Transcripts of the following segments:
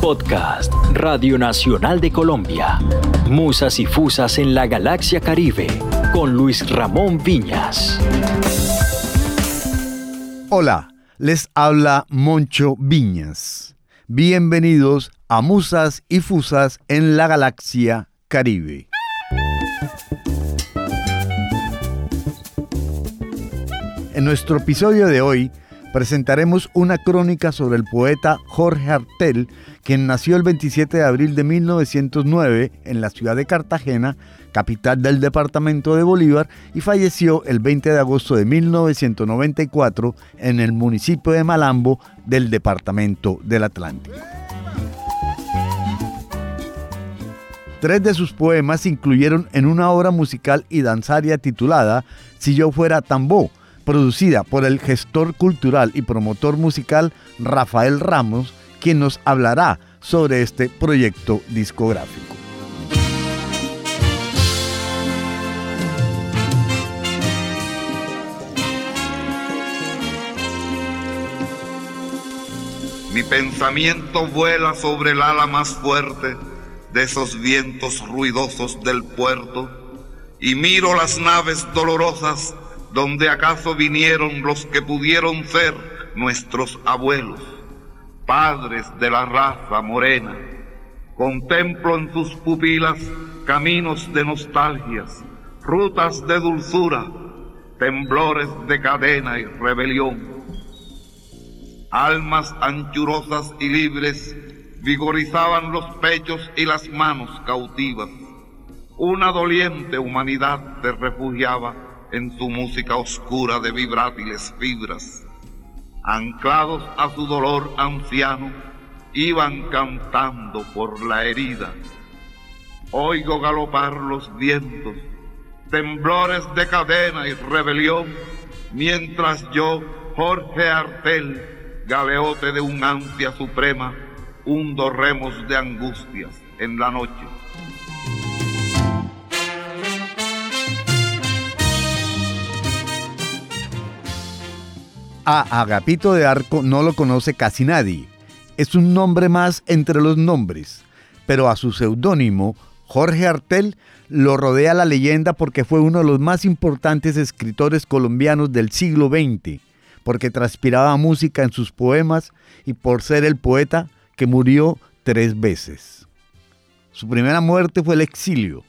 Podcast Radio Nacional de Colombia. Musas y Fusas en la Galaxia Caribe con Luis Ramón Viñas. Hola, les habla Moncho Viñas. Bienvenidos a Musas y Fusas en la Galaxia Caribe. En nuestro episodio de hoy presentaremos una crónica sobre el poeta Jorge Artel, quien nació el 27 de abril de 1909 en la ciudad de Cartagena, capital del departamento de Bolívar, y falleció el 20 de agosto de 1994 en el municipio de Malambo del departamento del Atlántico. Tres de sus poemas se incluyeron en una obra musical y danzaria titulada Si yo fuera Tambó, producida por el gestor cultural y promotor musical Rafael Ramos, quien nos hablará sobre este proyecto discográfico. Mi pensamiento vuela sobre el ala más fuerte de esos vientos ruidosos del puerto y miro las naves dolorosas donde acaso vinieron los que pudieron ser nuestros abuelos, padres de la raza morena. Contemplo en sus pupilas caminos de nostalgias, rutas de dulzura, temblores de cadena y rebelión. Almas anchurosas y libres vigorizaban los pechos y las manos cautivas. Una doliente humanidad se refugiaba en su música oscura de vibrátiles fibras. Anclados a su dolor anciano, iban cantando por la herida. Oigo galopar los vientos, temblores de cadena y rebelión, mientras yo, Jorge Artel, galeote de un ansia suprema, hundo remos de angustias en la noche. A Agapito de Arco no lo conoce casi nadie. Es un nombre más entre los nombres, pero a su seudónimo, Jorge Artel, lo rodea la leyenda porque fue uno de los más importantes escritores colombianos del siglo XX, porque transpiraba música en sus poemas y por ser el poeta que murió tres veces. Su primera muerte fue el exilio.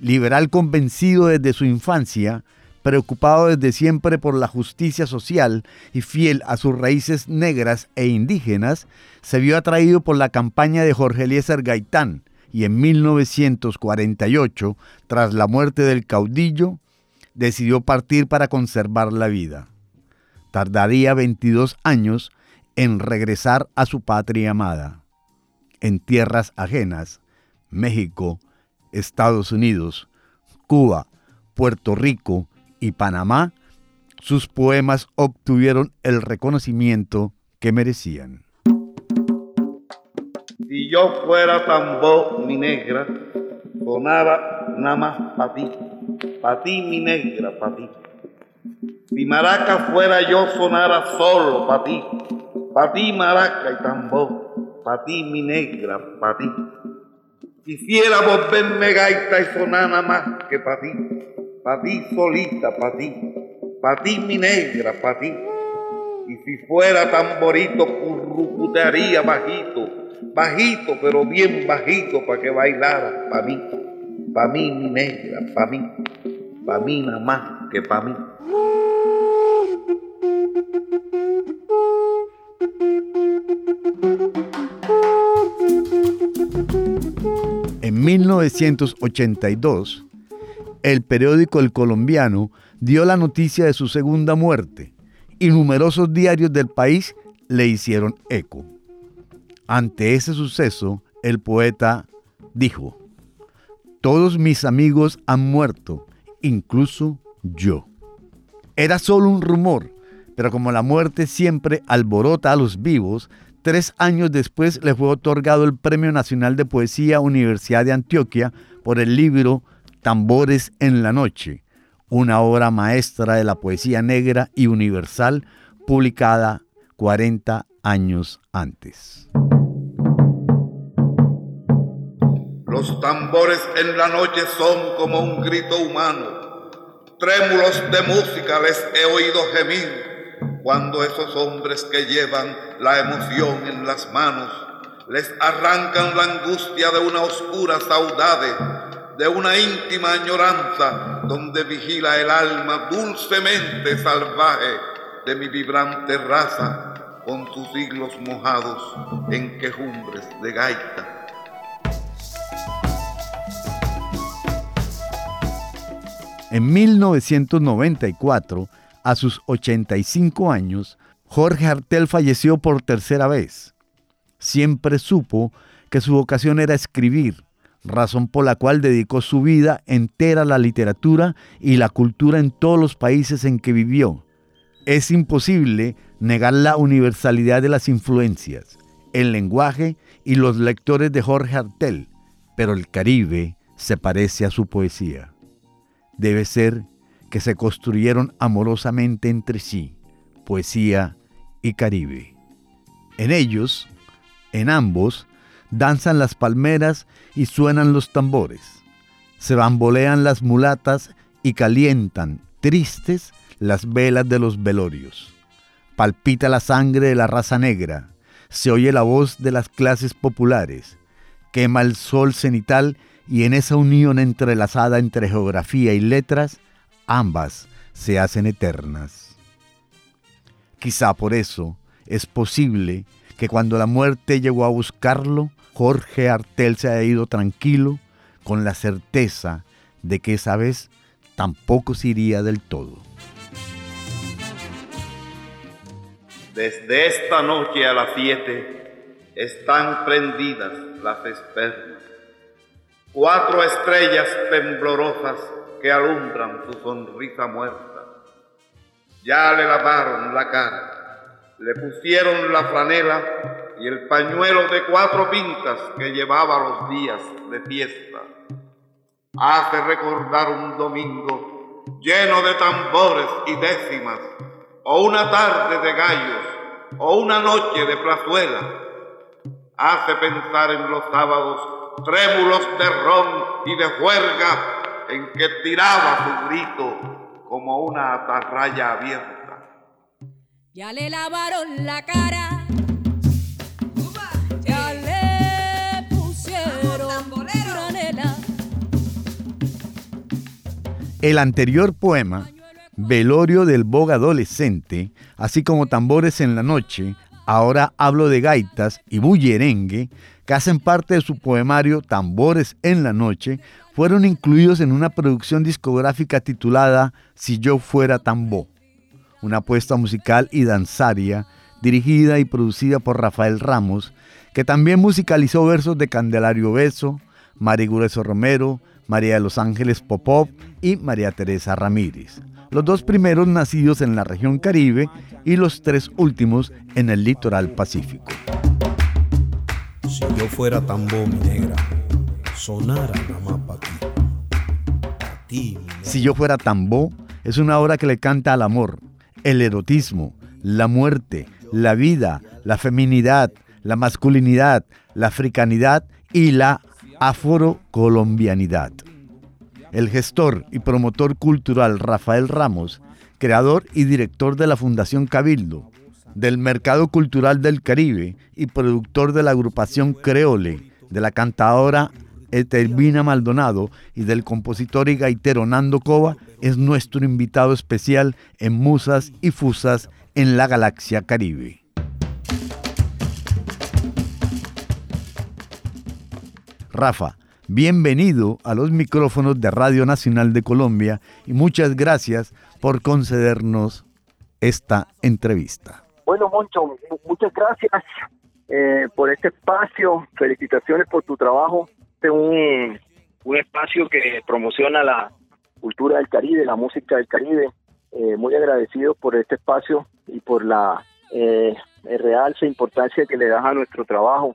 Liberal convencido desde su infancia, preocupado desde siempre por la justicia social y fiel a sus raíces negras e indígenas, se vio atraído por la campaña de Jorge Eliezer Gaitán y en 1948, tras la muerte del caudillo, decidió partir para conservar la vida. Tardaría 22 años en regresar a su patria amada, en tierras ajenas, México, Estados Unidos, Cuba, Puerto Rico, y Panamá, sus poemas obtuvieron el reconocimiento que merecían. Si yo fuera tambor, mi negra, sonara nada más para ti, para ti, mi negra, para ti. Si maraca fuera yo, sonara solo para ti, para ti, maraca y tambor, para ti, mi negra, para ti. Quisiera volverme gaita y sonar nada más que para ti para ti solita, para ti, para ti mi negra, para ti. Y si fuera tamborito, currucutearía bajito, bajito, pero bien bajito, para que bailara, para mí, para mí mi negra, para mí, para mí nada más que para mí. En 1982, el periódico El Colombiano dio la noticia de su segunda muerte y numerosos diarios del país le hicieron eco. Ante ese suceso, el poeta dijo, todos mis amigos han muerto, incluso yo. Era solo un rumor, pero como la muerte siempre alborota a los vivos, tres años después le fue otorgado el Premio Nacional de Poesía Universidad de Antioquia por el libro Tambores en la Noche, una obra maestra de la poesía negra y universal publicada 40 años antes. Los tambores en la noche son como un grito humano. Trémulos de música les he oído gemir cuando esos hombres que llevan la emoción en las manos les arrancan la angustia de una oscura saudade, de una íntima añoranza donde vigila el alma dulcemente salvaje de mi vibrante raza con sus siglos mojados en quejumbres de gaita. En 1994, a sus 85 años, Jorge Artel falleció por tercera vez. Siempre supo que su vocación era escribir, razón por la cual dedicó su vida entera a la literatura y la cultura en todos los países en que vivió. Es imposible negar la universalidad de las influencias, el lenguaje y los lectores de Jorge Artel, pero el Caribe se parece a su poesía debe ser que se construyeron amorosamente entre sí, poesía y Caribe. En ellos, en ambos, danzan las palmeras y suenan los tambores. Se bambolean las mulatas y calientan, tristes, las velas de los velorios. Palpita la sangre de la raza negra, se oye la voz de las clases populares, quema el sol cenital y en esa unión entrelazada entre geografía y letras, ambas se hacen eternas. Quizá por eso es posible que cuando la muerte llegó a buscarlo, Jorge Artel se haya ido tranquilo, con la certeza de que esa vez tampoco se iría del todo. Desde esta noche a las siete están prendidas las espermas cuatro estrellas temblorosas que alumbran su sonrisa muerta. Ya le lavaron la cara, le pusieron la franela y el pañuelo de cuatro pintas que llevaba los días de fiesta. Hace recordar un domingo lleno de tambores y décimas, o una tarde de gallos, o una noche de plazuela. Hace pensar en los sábados trémulos de ron y de juerga en que tiraba su grito como una atarraya abierta. Ya le lavaron la cara, El anterior poema, Velorio del Boga Adolescente, así como Tambores en la Noche, ahora hablo de gaitas y bullerengue, que hacen parte de su poemario Tambores en la Noche, fueron incluidos en una producción discográfica titulada Si yo fuera tambo, una apuesta musical y danzaria dirigida y producida por Rafael Ramos, que también musicalizó versos de Candelario Beso, María Gureso Romero, María de los Ángeles Popov y María Teresa Ramírez. Los dos primeros nacidos en la región Caribe y los tres últimos en el litoral Pacífico. Si yo fuera tambo, mi negra, sonara más para ti. Si yo fuera tambo, es una obra que le canta al amor, el erotismo, la muerte, la vida, la feminidad, la masculinidad, la africanidad y la afrocolombianidad. El gestor y promotor cultural Rafael Ramos, creador y director de la Fundación Cabildo, del Mercado Cultural del Caribe y productor de la agrupación Creole, de la cantadora Etervina Maldonado y del compositor y gaitero Nando Cova, es nuestro invitado especial en Musas y Fusas en la Galaxia Caribe. Rafa, bienvenido a los micrófonos de Radio Nacional de Colombia y muchas gracias por concedernos esta entrevista. Bueno, Moncho, muchas gracias eh, por este espacio. Felicitaciones por tu trabajo. Este es un, un espacio que promociona la cultura del Caribe, la música del Caribe. Eh, muy agradecido por este espacio y por la eh, realce importancia que le das a nuestro trabajo.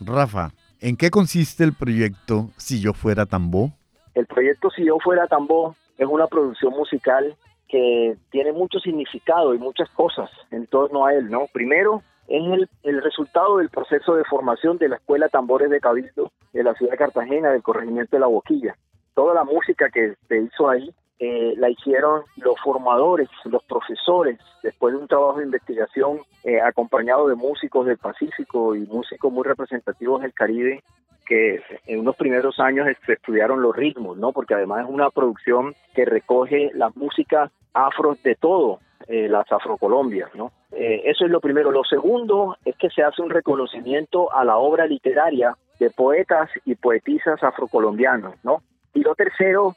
Rafa, ¿en qué consiste el proyecto Si yo fuera Tambo? El proyecto Si yo fuera Tambo es una producción musical que tiene mucho significado y muchas cosas en torno a él, ¿no? Primero, es el, el resultado del proceso de formación de la Escuela Tambores de Cabildo, de la ciudad de Cartagena, del corregimiento de La Boquilla. Toda la música que se hizo ahí eh, la hicieron los formadores, los profesores, después de un trabajo de investigación eh, acompañado de músicos del Pacífico y músicos muy representativos del Caribe, que en unos primeros años estudiaron los ritmos, ¿no? Porque además es una producción que recoge la música afro de todo, eh, las afrocolombias, ¿no? eso es lo primero. Lo segundo es que se hace un reconocimiento a la obra literaria de poetas y poetisas afrocolombianos, ¿no? Y lo tercero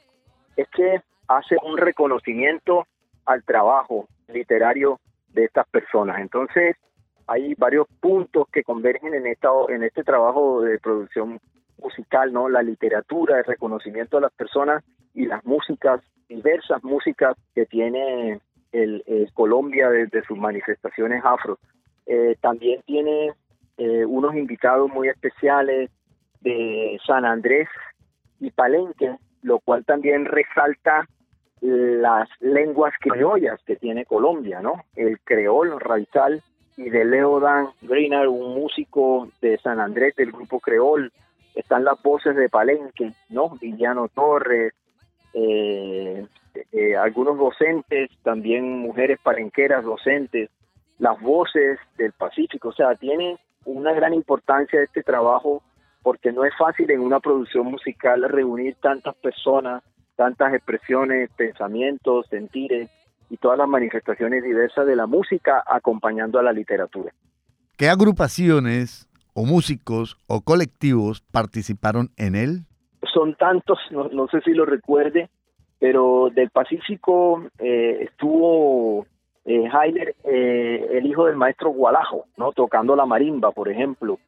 es que hace un reconocimiento al trabajo literario de estas personas. Entonces, hay varios puntos que convergen en esta en este trabajo de producción musical, ¿no? La literatura, el reconocimiento a las personas y las músicas, diversas músicas que tiene el, Colombia desde sus manifestaciones afro. Eh, también tiene eh, unos invitados muy especiales de San Andrés y Palenque, lo cual también resalta las lenguas criollas que tiene Colombia, ¿no? El creol radical y de Leo Dan Greenard, un músico de San Andrés del grupo creol. Están las voces de Palenque, ¿no? Villano Torres, eh, eh, algunos docentes, también mujeres palenqueras docentes, las voces del Pacífico, o sea, tiene una gran importancia este trabajo porque no es fácil en una producción musical reunir tantas personas, tantas expresiones, pensamientos, sentires y todas las manifestaciones diversas de la música acompañando a la literatura. ¿Qué agrupaciones o músicos o colectivos participaron en él? Son tantos, no, sé si lo recuerde, pero del Pacífico eh, estuvo eh, eh, el hijo del maestro Gualajo, ¿no? tocando la marimba, por ejemplo.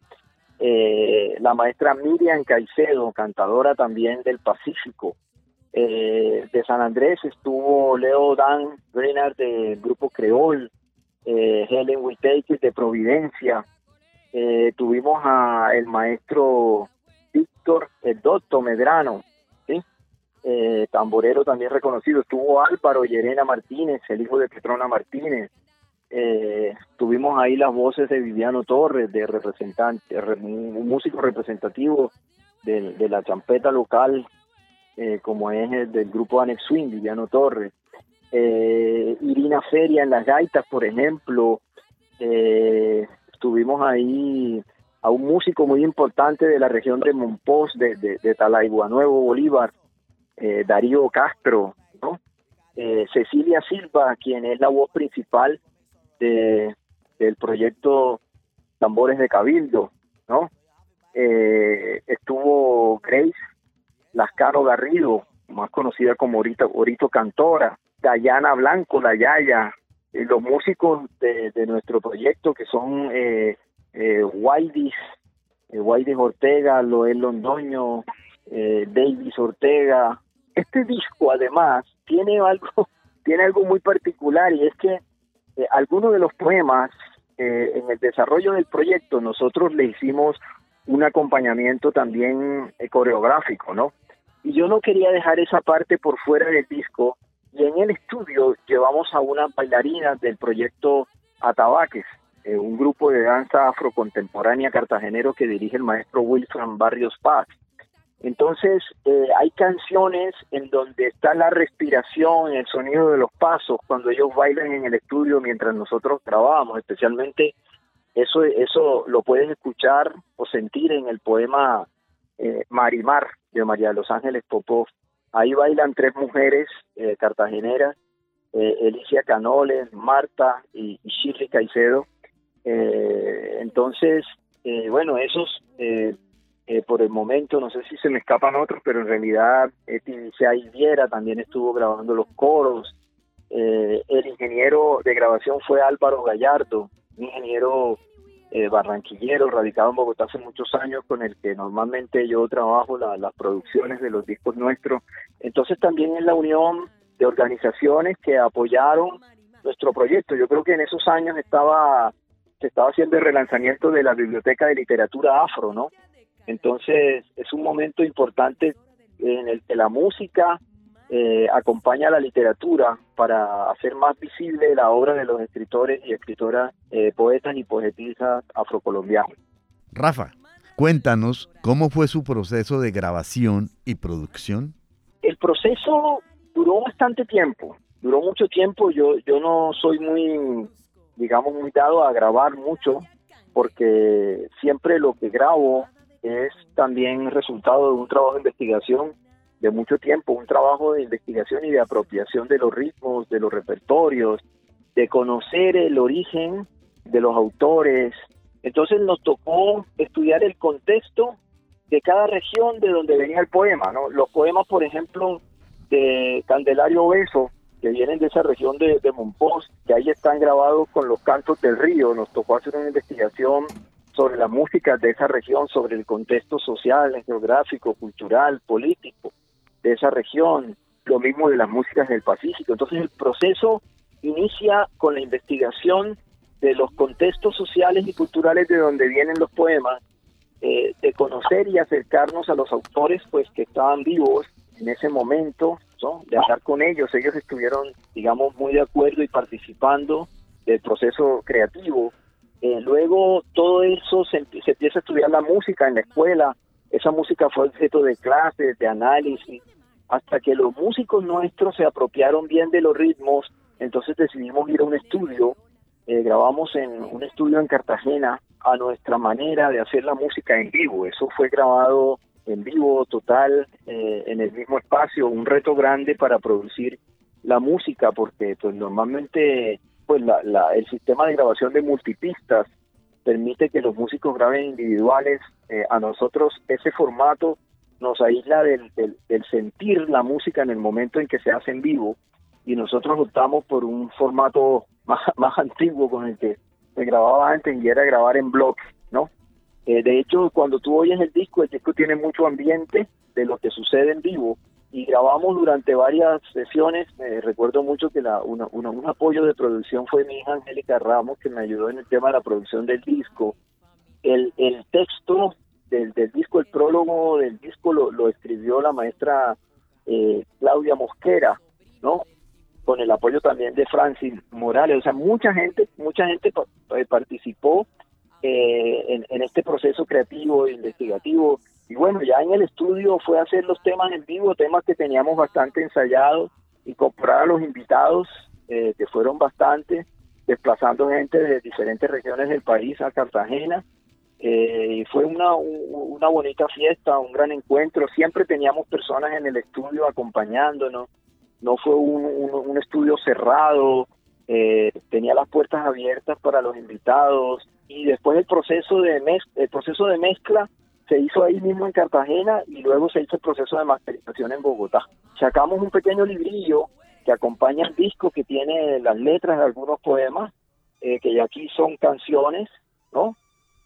Eh, la maestra Miriam Caicedo, cantadora también del Pacífico. Eh, de San Andrés estuvo Leo Dan Greenard del grupo Creol, eh, Helen Whitaker de Providencia. tuvimos a el maestro Víctor el Dotto Medrano, tamborero también reconocido. Estuvo Álvaro Yerena Martínez, el hijo de Petrona Martínez. Eh, tuvimos ahí las voces de Viviano Torres, de representante, un músico representativo de, la champeta local, eh, como es el del grupo Anex Swing, Viviano Torres. Eh, Irina Feria en las gaitas, por ejemplo. tuvimos ahí a un músico muy importante de la región de Monpós, de, de, Nuevo Bolívar, Darío Castro, ¿no? Cecilia Silva, quien es la voz principal de, del proyecto Tambores de Cabildo, ¿no? Eh, estuvo Grace Lascaro Garrido, más conocida como Orito, Cantora, Dayana Blanco, la Yaya, eh, los músicos de, nuestro proyecto que son eh, eh, Waidis, eh, Ortega, Loel Londoño, Davis Ortega. Este disco además tiene algo, tiene algo muy particular y es que eh, algunos de los poemas eh, en el desarrollo del proyecto nosotros le hicimos un acompañamiento también eh, coreográfico, ¿no? Y yo no quería dejar esa parte por fuera del disco y en el estudio llevamos a una bailarina del proyecto Atabaques, un grupo de danza afrocontemporánea cartagenero que dirige el maestro Wilson Barrios Paz. Entonces, eh, hay canciones en donde está la respiración, el sonido de los pasos, cuando ellos bailan en el estudio mientras nosotros grabamos, especialmente eso, eso lo puedes escuchar o sentir en el poema eh, Marimar de María de los Ángeles Popov. Ahí bailan tres mujeres eh, cartageneras, eh, Elicia Canoles, Marta y, y Shirley Caicedo. entonces, bueno, esos eh, por el momento, no sé si se me escapan otros, pero en realidad eh, Viera también estuvo grabando los coros. Eh, el ingeniero de grabación fue Álvaro Gallardo, un ingeniero eh, barranquillero radicado en Bogotá hace muchos años con el que normalmente yo trabajo las producciones de los discos nuestros. Entonces también es la unión de organizaciones que apoyaron nuestro proyecto. Yo creo que en esos años estaba se estaba haciendo el relanzamiento de la Biblioteca de Literatura Afro, ¿no? Entonces es un momento importante en el que la música eh, acompaña a la literatura para hacer más visible la obra de los escritores y escritoras, eh, poetas y poetisas afrocolombianos. Rafa, Cuéntanos cómo fue su proceso de grabación y producción. El proceso duró bastante tiempo, duró mucho tiempo. Yo, yo no soy muy, digamos, muy dado a grabar mucho, porque siempre lo que grabo es también resultado de un trabajo de investigación de mucho tiempo, un trabajo de investigación y de apropiación de los ritmos, de los repertorios, de conocer el origen de los autores. Entonces nos tocó estudiar el contexto de cada región de donde venía el poema. ¿no? Los poemas, por ejemplo, de Candelario Beso, que vienen de esa región de, de que ahí están grabados con los cantos del río. Nos tocó hacer una investigación sobre la música de esa región, sobre el contexto social, geográfico, cultural, político de esa región, lo mismo de las músicas del Pacífico. Entonces el proceso inicia con la investigación de los contextos sociales y culturales de donde vienen los poemas, eh, de conocer y acercarnos a los autores pues que estaban vivos en ese momento, de hablar con ellos. Ellos estuvieron, digamos, muy de acuerdo y participando del proceso creativo. Eh, luego todo eso se, empieza a estudiar la música en la escuela. Esa música fue objeto de clases, de análisis, hasta que los músicos nuestros se apropiaron bien de los ritmos. Entonces decidimos ir a un estudio. Eh, grabamos en un estudio en Cartagena a nuestra manera de hacer la música en vivo. Eso fue grabado en vivo total eh, en el mismo espacio, un reto grande para producir la música porque pues normalmente pues el sistema de grabación de multipistas permite que los músicos graben individuales. Eh, a nosotros ese formato nos aísla del, sentir la música en el momento en que se hace en vivo y nosotros optamos por un formato más, más antiguo con el que se grababa antes y era grabar en blogs, ¿no? Eh, de hecho, cuando tú oyes el disco, el disco tiene mucho ambiente de lo que sucede en vivo y grabamos durante varias sesiones. Eh, recuerdo mucho que la, un apoyo de producción fue mi hija Angélica Ramos, que me ayudó en el tema de la producción del disco. El, el texto del, disco, el prólogo del disco lo, escribió la maestra eh, Claudia Mosquera, ¿no? Con el apoyo también de Francis Morales. O sea, mucha gente, mucha gente participó eh, en, este proceso creativo e investigativo. Y bueno, ya en el estudio fue hacer los temas en vivo, temas que teníamos bastante ensayados, incorporar a los invitados, eh, que fueron bastante, desplazando gente de diferentes regiones del país a Cartagena. Eh, fue una, una bonita fiesta, un gran encuentro. Siempre teníamos personas en el estudio acompañándonos. No fue un, un, estudio cerrado, eh, tenía las puertas abiertas para los invitados y después el proceso de el proceso de mezcla se hizo ahí mismo en Cartagena y luego se hizo el proceso de masterización en Bogotá. Sacamos un pequeño librillo que acompaña el disco que tiene las letras de algunos poemas, eh, que aquí son canciones, ¿no?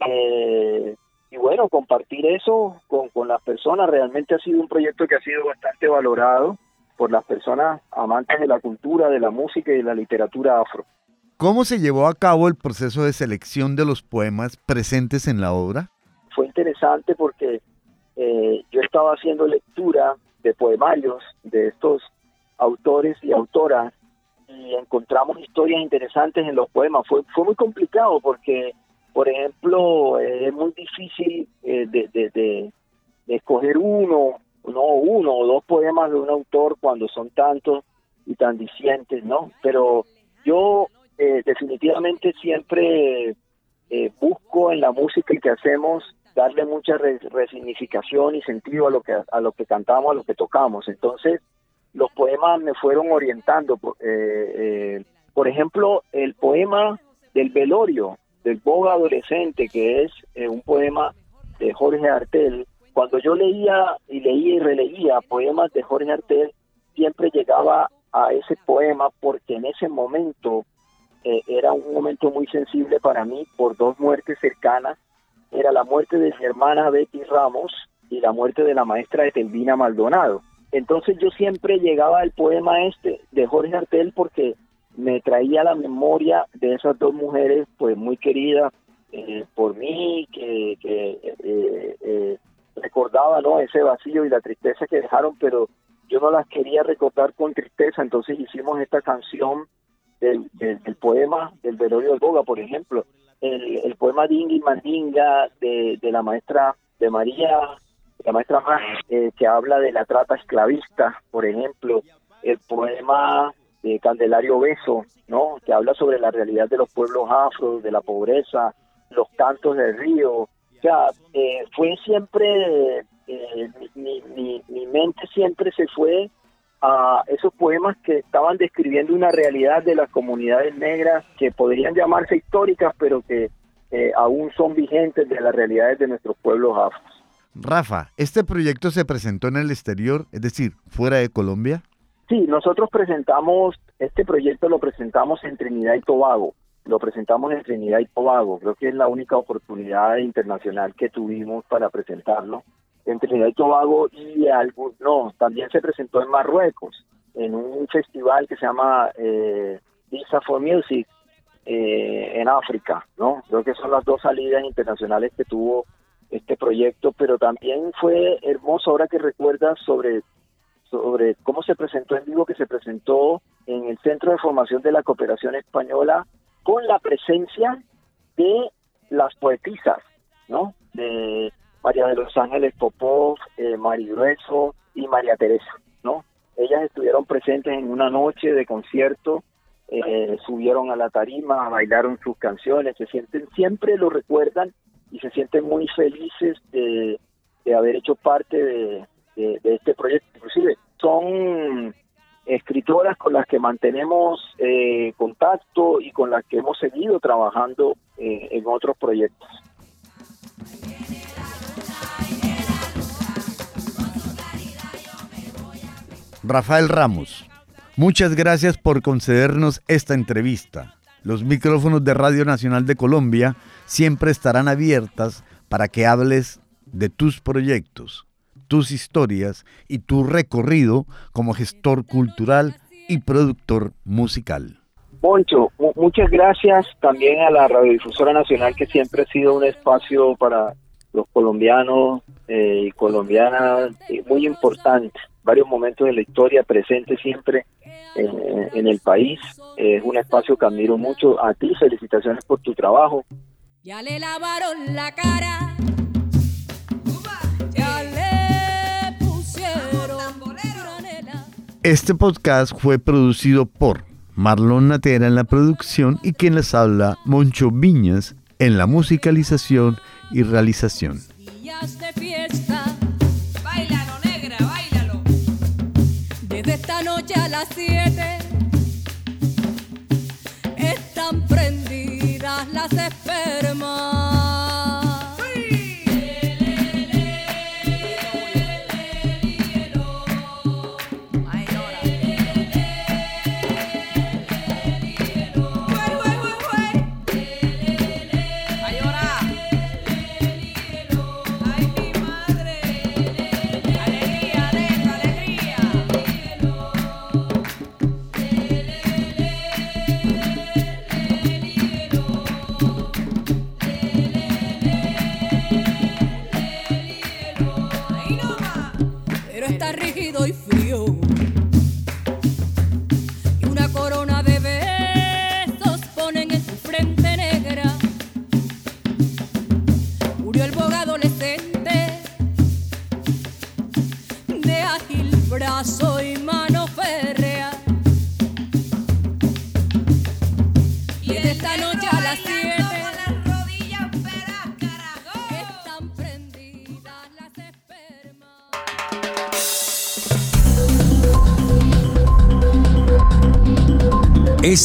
Eh, y bueno, compartir eso con las personas realmente ha sido un proyecto que ha sido bastante valorado por las personas amantes de la cultura, de la música y de la literatura afro. ¿Cómo se llevó a cabo el proceso de selección de los poemas presentes en la obra? Fue interesante porque eh, yo estaba haciendo lectura de poemarios de estos autores y autoras y encontramos historias interesantes en los poemas. Fue, fue muy complicado porque por ejemplo, eh, es muy difícil eh, de, de, escoger uno, no uno o dos poemas de un autor cuando son tantos y tan dicientes, ¿no? Pero yo eh, definitivamente siempre busco en la música que hacemos darle mucha resignificación y sentido a lo que a lo que cantamos, a lo que tocamos. Entonces, los poemas me fueron orientando. por ejemplo, el poema del velorio del Boga Adolescente, que es eh, un poema de Jorge Artel, cuando yo leía y leía y releía poemas de Jorge Artel, siempre llegaba a ese poema porque en ese momento eh, era un momento muy sensible para mí por dos muertes cercanas. Era la muerte de mi hermana Betty Ramos y la muerte de la maestra Etelvina Maldonado. Entonces yo siempre llegaba al poema este de Jorge Artel porque me traía la memoria de esas dos mujeres pues muy queridas eh, por mí, que, eh, eh, recordaba ¿no? ese vacío y la tristeza que dejaron, pero yo no las quería recordar con tristeza, entonces hicimos esta canción del, del, poema del velorio del Boga, por ejemplo, el, el poema Dingui Mandinga de, de la maestra de María, la maestra más, eh, que habla de la trata esclavista, por ejemplo, el poema de Candelario Beso, ¿no? que habla sobre la realidad de los pueblos afro, de la pobreza, los cantos del río. O sea, eh, fue siempre, eh, mi, mi, mi mente siempre se fue a esos poemas que estaban describiendo una realidad de las comunidades negras que podrían llamarse históricas, pero que eh, aún son vigentes de las realidades de nuestros pueblos afros. Rafa, ¿este proyecto se presentó en el exterior, es decir, fuera de Colombia? Sí, nosotros presentamos, este proyecto lo presentamos en Trinidad y Tobago, lo presentamos en Trinidad y Tobago, creo que es la única oportunidad internacional que tuvimos para presentarlo en Trinidad y Tobago y algo, no, también se presentó en Marruecos, en un festival que se llama eh, Visa for Music eh, en África, ¿no? Creo que son las dos salidas internacionales que tuvo este proyecto, pero también fue hermoso ahora que recuerdas sobre sobre cómo se presentó en vivo, que se presentó en el Centro de Formación de la Cooperación Española con la presencia de las poetisas, ¿no? De De los Ángeles Popov, eh, Grueso y María Teresa, ¿no? Ellas estuvieron presentes en una noche de concierto, eh, subieron a la tarima, bailaron sus canciones, se sienten, siempre lo recuerdan y se sienten muy felices de, haber hecho parte de, este proyecto. Inclusive son escritoras con las que mantenemos eh, contacto y con las que hemos seguido trabajando eh, en otros proyectos. Rafael Ramos, muchas gracias por concedernos esta entrevista. Los micrófonos de Radio Nacional de Colombia siempre estarán abiertas para que hables de tus proyectos, tus historias y tu recorrido como gestor cultural y productor musical. Moncho, muchas gracias también a la Radiodifusora Nacional que siempre ha sido un espacio para los colombianos eh, y colombianas muy importante varios momentos de la historia presente siempre en, el país. Es un espacio que admiro mucho. A ti, felicitaciones por tu trabajo. Ya le lavaron la cara. Este podcast fue producido por Marlon Natera en la producción y quien les habla, Moncho Viñas, en la musicalización y realización. Noche a las siete están prendidas las espermas. está rígido y frío.